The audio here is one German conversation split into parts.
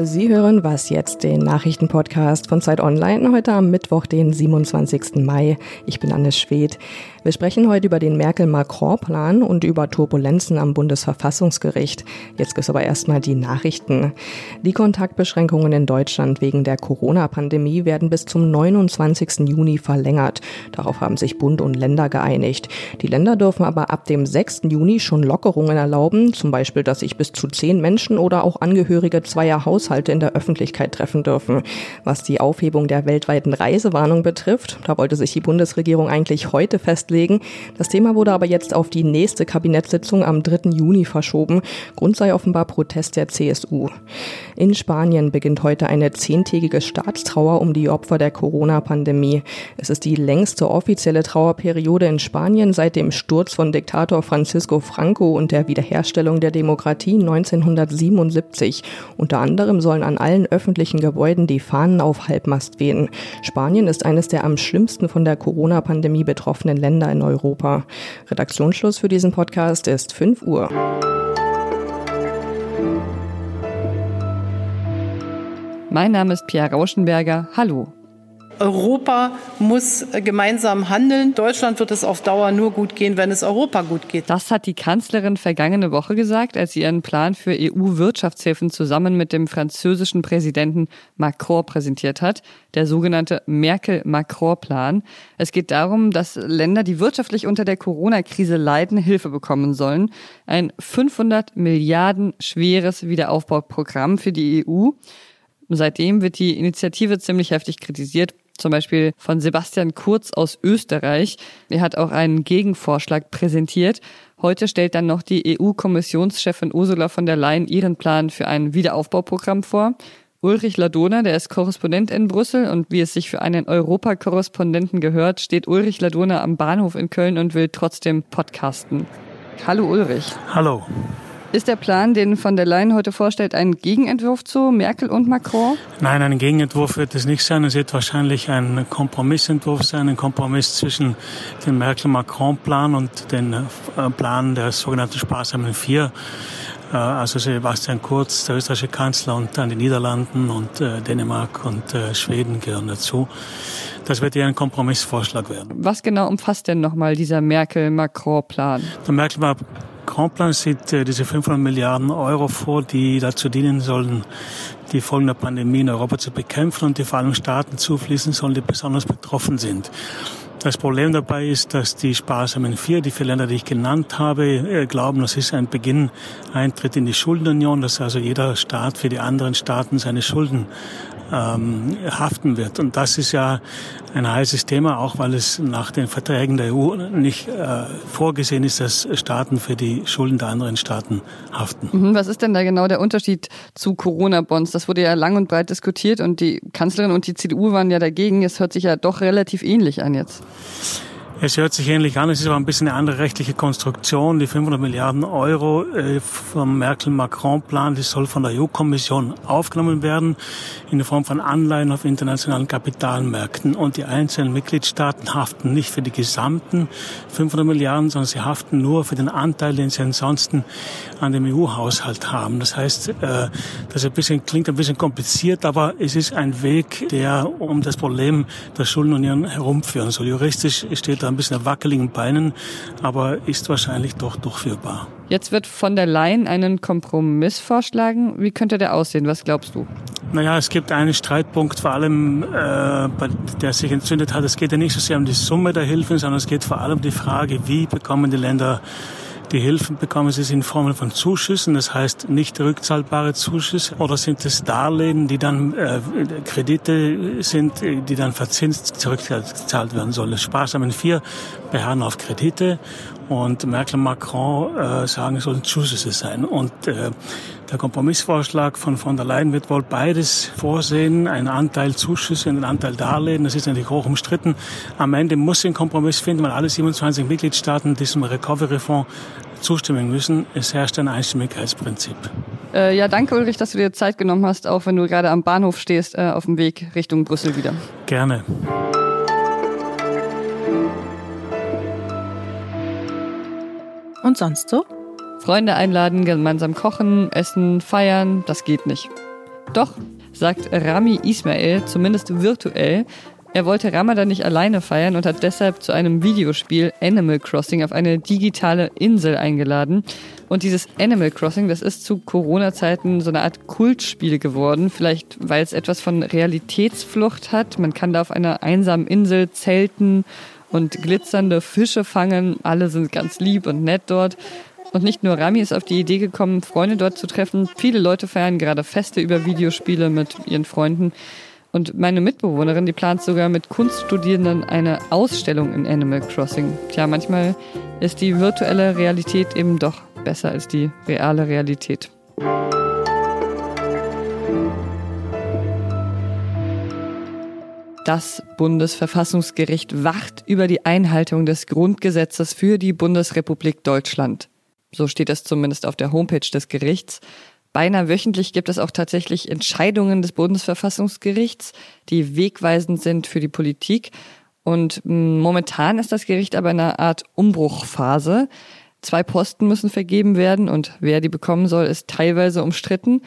Sie hören was jetzt, den Nachrichtenpodcast von Zeit Online, heute am Mittwoch, den 27. Mai. Ich bin Anne Schwedt. Wir sprechen heute über den Merkel-Macron-Plan und über Turbulenzen am Bundesverfassungsgericht. Jetzt gibt es aber erstmal die Nachrichten. Die Kontaktbeschränkungen in Deutschland wegen der Corona-Pandemie werden bis zum 29. Juni verlängert. Darauf haben sich Bund und Länder geeinigt. Die Länder dürfen aber ab dem 6. Juni schon Lockerungen erlauben, zum Beispiel, dass sich bis zu zehn Menschen oder auch Angehörige zweier Haushalte in der Öffentlichkeit treffen dürfen. Was die Aufhebung der weltweiten Reisewarnung betrifft, da wollte sich die Bundesregierung eigentlich heute festlegen, festlegen. Das Thema wurde aber jetzt auf die nächste Kabinettssitzung am 3. Juni verschoben. Grund sei offenbar Protest der CSU. In Spanien beginnt heute eine zehntägige Staatstrauer um die Opfer der Corona-Pandemie. Es ist die längste offizielle Trauerperiode in Spanien seit dem Sturz von Diktator Francisco Franco und der Wiederherstellung der Demokratie 1977. Unter anderem sollen an allen öffentlichen Gebäuden die Fahnen auf Halbmast wehen. Spanien ist eines der am schlimmsten von der Corona-Pandemie betroffenen Länder Länder in Europa. Redaktionsschluss für diesen Podcast ist 5 Uhr. Mein Name ist Pierre Rauschenberger. Hallo. Europa muss gemeinsam handeln. Deutschland wird es auf Dauer nur gut gehen, wenn es Europa gut geht. Das hat die Kanzlerin vergangene Woche gesagt, als sie ihren Plan für EU-Wirtschaftshilfen zusammen mit dem französischen Präsidenten Macron präsentiert hat, der sogenannte Merkel-Macron-Plan. Es geht darum, dass Länder, die wirtschaftlich unter der Corona-Krise leiden, Hilfe bekommen sollen. Ein 500 Milliarden schweres Wiederaufbauprogramm für die EU. Seitdem wird die Initiative ziemlich heftig kritisiert zum Beispiel von Sebastian Kurz aus Österreich. Er hat auch einen Gegenvorschlag präsentiert. Heute stellt dann noch die EU-Kommissionschefin Ursula von der Leyen ihren Plan für ein Wiederaufbauprogramm vor. Ulrich Ladona, der ist Korrespondent in Brüssel und wie es sich für einen Europakorrespondenten gehört, steht Ulrich Ladona am Bahnhof in Köln und will trotzdem podcasten. Hallo Ulrich. Hallo. Ist der Plan, den von der Leyen heute vorstellt, ein Gegenentwurf zu Merkel und Macron? Nein, ein Gegenentwurf wird es nicht sein. Es wird wahrscheinlich ein Kompromissentwurf sein, ein Kompromiss zwischen dem Merkel-Macron-Plan und dem äh, Plan der sogenannten sparsamen Vier. Äh, also Sebastian Kurz, der österreichische Kanzler und dann die Niederlanden und äh, Dänemark und Schweden gehören dazu. Das wird ja ein Kompromissvorschlag werden. Was genau umfasst denn nochmal dieser Merkel-Macron-Plan? Der Merkel Grand-Plan sieht äh, diese 500 Milliarden Euro vor, die dazu dienen sollen, die Folgen der Pandemie in Europa zu bekämpfen und die vor allem Staaten zufließen sollen, die besonders betroffen sind. Das Problem dabei ist, dass die sparsamen vier, die vier Länder, die ich genannt habe, äh, glauben, das ist ein Beginn, Eintritt in die Schuldenunion, dass also jeder Staat für die anderen Staaten seine Schulden ähm, haften wird. Und das ist ja ein heißes Thema, auch weil es nach den Verträgen der EU nicht äh, vorgesehen ist, dass Staaten für die Schulden der anderen Staaten haften. Mhm, was ist denn da genau der Unterschied zu Corona-Bonds? Das wurde ja lang und breit diskutiert und die Kanzlerin und die CDU waren ja dagegen. Es hört sich ja doch relativ ähnlich an jetzt. よし。Es hört sich ähnlich an, es ist aber ein bisschen eine andere rechtliche Konstruktion. Die 500 Milliarden Euro äh, vom Merkel-Macron-Plan, die soll von der EU-Kommission aufgenommen werden in Form von Anleihen auf internationalen Kapitalmärkten. Und die einzelnen Mitgliedstaaten haften nicht für die gesamten 500 Milliarden, sondern sie haften nur für den Anteil, den sie ansonsten an dem EU-Haushalt haben. Das heißt, äh, das ein bisschen, klingt ein bisschen kompliziert, aber es ist ein Weg, der um das Problem der Schuldenunion herumführen soll. Juristisch steht da ein bisschen auf wackeligen Beinen, aber ist wahrscheinlich doch durchführbar. Jetzt wird von der Leyen einen Kompromiss vorschlagen. Wie könnte der aussehen? Was glaubst du? Naja, es gibt einen Streitpunkt, vor allem, äh, der sich entzündet hat. Es geht ja nicht so sehr um die Summe der Hilfen, sondern es geht vor allem um die Frage, wie bekommen die Länder die Hilfen bekommen sie in Form von Zuschüssen, das heißt nicht rückzahlbare Zuschüsse, oder sind es Darlehen, die dann äh, Kredite sind, die dann verzinst zurückgezahlt werden sollen. Sparsamen 4 beharren auf Kredite und Merkel und Macron äh, sagen, es sollen Zuschüsse sein. Und äh, der Kompromissvorschlag von von der Leyen wird wohl beides vorsehen, einen Anteil Zuschüsse und einen Anteil Darlehen. Das ist natürlich hoch umstritten. Am Ende muss sie einen Kompromiss finden, weil alle 27 Mitgliedstaaten diesem Recovery-Fonds zustimmen müssen. Es herrscht ein Einstimmigkeitsprinzip. Äh, ja, danke Ulrich, dass du dir Zeit genommen hast, auch wenn du gerade am Bahnhof stehst, äh, auf dem Weg Richtung Brüssel wieder. Gerne. Und sonst so? Freunde einladen, gemeinsam kochen, essen, feiern, das geht nicht. Doch, sagt Rami Ismail, zumindest virtuell. Er wollte Ramadan nicht alleine feiern und hat deshalb zu einem Videospiel Animal Crossing auf eine digitale Insel eingeladen. Und dieses Animal Crossing, das ist zu Corona-Zeiten so eine Art Kultspiel geworden. Vielleicht, weil es etwas von Realitätsflucht hat. Man kann da auf einer einsamen Insel zelten und glitzernde Fische fangen. Alle sind ganz lieb und nett dort. Und nicht nur Rami ist auf die Idee gekommen, Freunde dort zu treffen. Viele Leute feiern gerade Feste über Videospiele mit ihren Freunden. Und meine Mitbewohnerin, die plant sogar mit Kunststudierenden eine Ausstellung in Animal Crossing. Tja, manchmal ist die virtuelle Realität eben doch besser als die reale Realität. Das Bundesverfassungsgericht wacht über die Einhaltung des Grundgesetzes für die Bundesrepublik Deutschland. So steht es zumindest auf der Homepage des Gerichts. Beinahe wöchentlich gibt es auch tatsächlich Entscheidungen des Bundesverfassungsgerichts, die wegweisend sind für die Politik. Und mm, momentan ist das Gericht aber in einer Art Umbruchphase. Zwei Posten müssen vergeben werden und wer die bekommen soll, ist teilweise umstritten.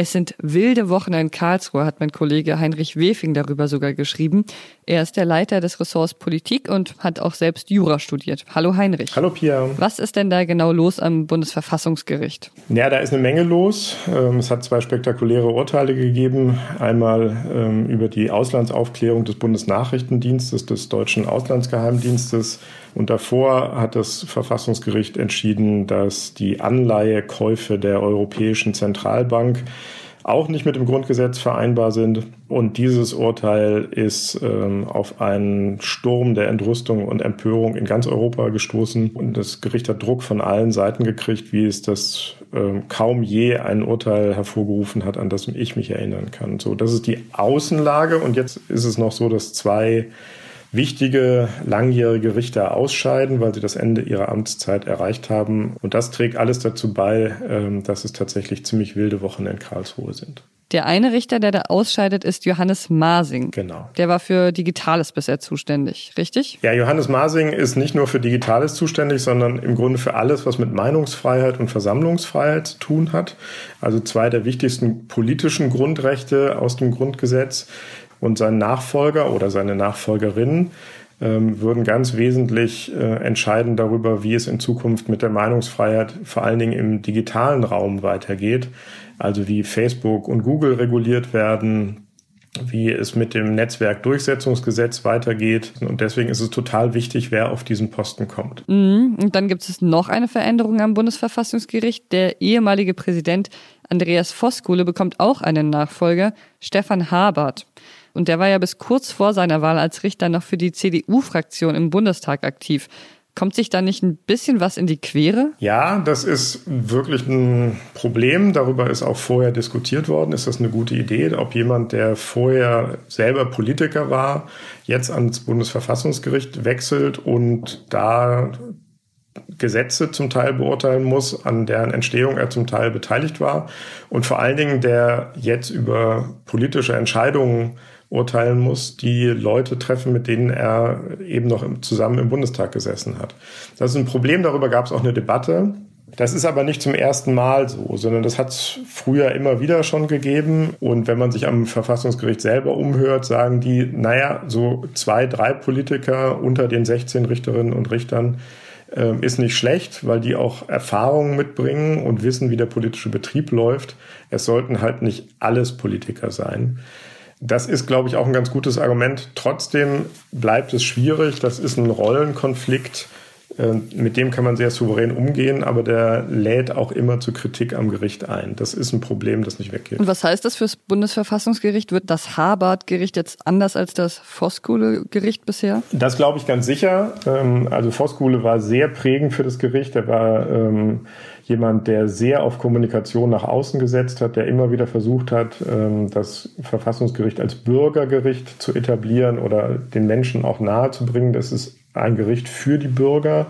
Es sind wilde Wochen in Karlsruhe, hat mein Kollege Heinrich Wefing darüber sogar geschrieben. Er ist der Leiter des Ressorts Politik und hat auch selbst Jura studiert. Hallo Heinrich. Hallo Pia. Was ist denn da genau los am Bundesverfassungsgericht? Ja, da ist eine Menge los. Ähm, es hat zwei spektakuläre Urteile gegeben. Einmal ähm, über die Auslandsaufklärung des Bundesnachrichtendienstes, des deutschen Auslandsgeheimdienstes. Und davor hat das Verfassungsgericht entschieden, dass die Anleihekäufe der Europäischen Zentralbank auch nicht mit dem Grundgesetz vereinbar sind. Und dieses Urteil ist ähm, auf einen Sturm der Entrüstung und Empörung in ganz Europa gestoßen. Und das Gericht hat Druck von allen Seiten gekriegt, wie es das ähm, kaum je ein Urteil hervorgerufen hat, an das ich mich erinnern kann. So, das ist die Außenlage. Und jetzt ist es noch so, dass zwei wichtige langjährige Richter ausscheiden, weil sie das Ende ihrer Amtszeit erreicht haben. Und das trägt alles dazu bei, ähm, dass es tatsächlich ziemlich wilde Wochen in Karlsruhe sind. Der eine Richter, der da ausscheidet, ist Johannes Masing. Genau. Der war für Digitales bisher zuständig, richtig? Ja, Johannes Masing ist nicht nur für Digitales zuständig, sondern im Grunde für alles, was mit Meinungsfreiheit und Versammlungsfreiheit zu tun hat. Also zwei der wichtigsten politischen Grundrechte aus dem Grundgesetz und sein Nachfolger oder seine Nachfolgerin ähm, würden ganz wesentlich äh, entscheiden darüber, wie es in Zukunft mit der Meinungsfreiheit vor allen Dingen im digitalen Raum weitergeht. Also wie Facebook und Google reguliert werden, wie es mit dem Netzwerkdurchsetzungsgesetz weitergeht. Und deswegen ist es total wichtig, wer auf diesen Posten kommt. Mhm. Und dann gibt es noch eine Veränderung am Bundesverfassungsgericht. Der ehemalige Präsident Andreas Voskuhle bekommt auch einen Nachfolger, Stefan Habert. Und der war ja bis kurz vor seiner Wahl als Richter noch für die CDU-Fraktion im Bundestag aktiv. Kommt sich da nicht ein bisschen was in die Quere? Ja, das ist wirklich ein Problem. Darüber ist auch vorher diskutiert worden. Ist das eine gute Idee, ob jemand, der vorher selber Politiker war, jetzt ans Bundesverfassungsgericht wechselt und da Gesetze zum Teil beurteilen muss, an deren Entstehung er zum Teil beteiligt war und vor allen Dingen der jetzt über politische Entscheidungen urteilen muss, die Leute treffen, mit denen er eben noch zusammen im Bundestag gesessen hat. Das ist ein Problem, darüber gab es auch eine Debatte. Das ist aber nicht zum ersten Mal so, sondern das hat es früher immer wieder schon gegeben. Und wenn man sich am Verfassungsgericht selber umhört, sagen die, naja, so zwei, drei Politiker unter den 16 Richterinnen und Richtern äh, ist nicht schlecht, weil die auch Erfahrungen mitbringen und wissen, wie der politische Betrieb läuft. Es sollten halt nicht alles Politiker sein. Das ist, glaube ich, auch ein ganz gutes Argument. Trotzdem bleibt es schwierig. Das ist ein Rollenkonflikt. Äh, mit dem kann man sehr souverän umgehen, aber der lädt auch immer zu Kritik am Gericht ein. Das ist ein Problem, das nicht weggeht. Und was heißt das fürs Bundesverfassungsgericht? Wird das Habart-Gericht jetzt anders als das Voskuhle-Gericht bisher? Das glaube ich ganz sicher. Ähm, also Voskuhle war sehr prägend für das Gericht. Er war ähm, jemand, der sehr auf Kommunikation nach außen gesetzt hat, der immer wieder versucht hat, ähm, das Verfassungsgericht als Bürgergericht zu etablieren oder den Menschen auch nahe zu bringen. Das ist ein Gericht für die Bürger.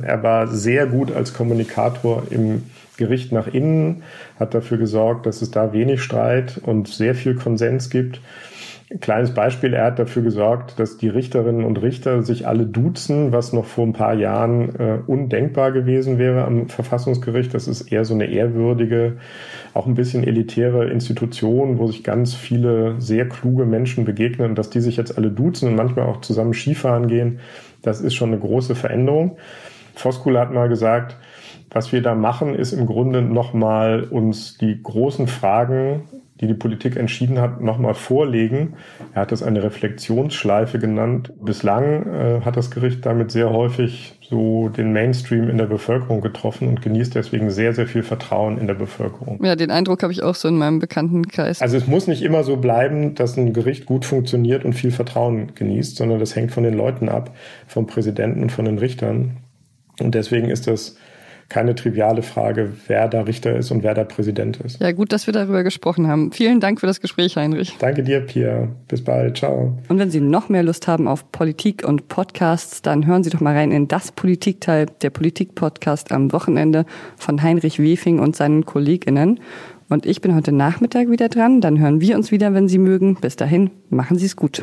Er war sehr gut als Kommunikator im Gericht nach innen, hat dafür gesorgt, dass es da wenig Streit und sehr viel Konsens gibt. Kleines Beispiel, er hat dafür gesorgt, dass die Richterinnen und Richter sich alle duzen, was noch vor ein paar Jahren äh, undenkbar gewesen wäre am Verfassungsgericht. Das ist eher so eine ehrwürdige, auch ein bisschen elitäre Institution, wo sich ganz viele sehr kluge Menschen begegnen dass die sich jetzt alle duzen und manchmal auch zusammen Skifahren gehen, das ist schon eine große Veränderung. Voskula hat mal gesagt, was wir da machen, ist im Grunde nochmal uns die großen Fragen die die Politik entschieden hat, nochmal vorlegen. Er hat das eine Reflexionsschleife genannt. Bislang äh, hat das Gericht damit sehr häufig so den Mainstream in der Bevölkerung getroffen und genießt deswegen sehr, sehr viel Vertrauen in der Bevölkerung. Ja, den Eindruck habe ich auch so in meinem Bekanntenkreis. Also es muss nicht immer so bleiben, dass ein Gericht gut funktioniert und viel Vertrauen genießt, sondern das hängt von den Leuten ab, vom Präsidenten und von den Richtern. Und deswegen ist das keine triviale Frage, wer da Richter ist und wer da Präsident ist. Ja, gut, dass wir darüber gesprochen haben. Vielen Dank für das Gespräch, Heinrich. Danke dir, Pia. Bis bald. Ciao. Und wenn Sie noch mehr Lust haben auf Politik und Podcasts, dann hören Sie doch mal rein in das Politikteil, der Politik-Podcast am Wochenende von Heinrich Wefing und seinen KollegInnen. Und ich bin heute Nachmittag wieder dran. Dann hören wir uns wieder, wenn Sie mögen. Bis dahin, machen Sie es gut.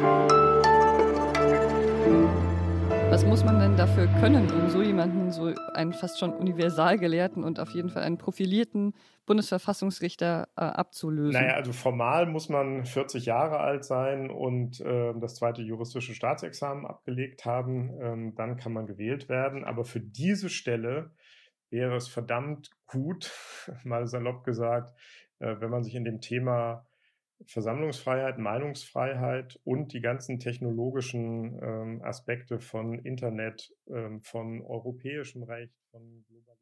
Muss man denn dafür können, um so jemanden, so einen fast schon Universalgelehrten und auf jeden Fall einen profilierten Bundesverfassungsrichter äh, abzulösen? Naja, also formal muss man 40 Jahre alt sein und äh, das zweite juristische Staatsexamen abgelegt haben. Ähm, dann kann man gewählt werden. Aber für diese Stelle wäre es verdammt gut, mal salopp gesagt, äh, wenn man sich in dem Thema Versammlungsfreiheit, Meinungsfreiheit und die ganzen technologischen ähm, Aspekte von Internet, ähm, von europäischem Recht, von Globalisierung.